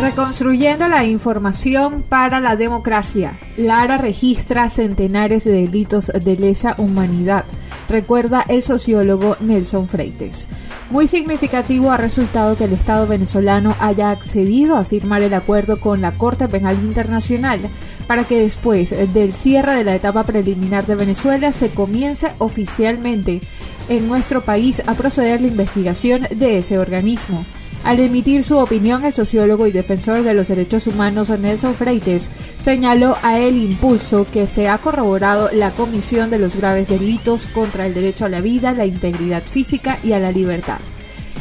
Reconstruyendo la información para la democracia. Lara registra centenares de delitos de lesa humanidad, recuerda el sociólogo Nelson Freites. Muy significativo ha resultado que el Estado venezolano haya accedido a firmar el acuerdo con la Corte Penal Internacional para que después del cierre de la etapa preliminar de Venezuela se comience oficialmente en nuestro país a proceder la investigación de ese organismo. Al emitir su opinión, el sociólogo y defensor de los derechos humanos Nelson Freites señaló a el impulso que se ha corroborado la comisión de los graves delitos contra el derecho a la vida, la integridad física y a la libertad.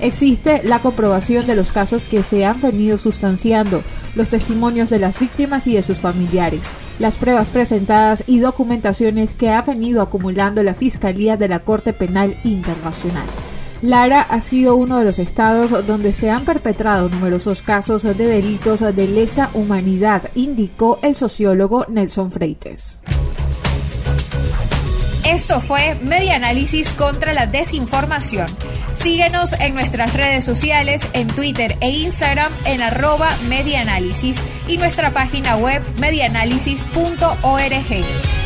Existe la comprobación de los casos que se han venido sustanciando, los testimonios de las víctimas y de sus familiares, las pruebas presentadas y documentaciones que ha venido acumulando la Fiscalía de la Corte Penal Internacional. Lara ha sido uno de los estados donde se han perpetrado numerosos casos de delitos de lesa humanidad, indicó el sociólogo Nelson Freites. Esto fue Media Análisis contra la Desinformación. Síguenos en nuestras redes sociales, en Twitter e Instagram en arroba medianálisis y nuestra página web medianálisis.org.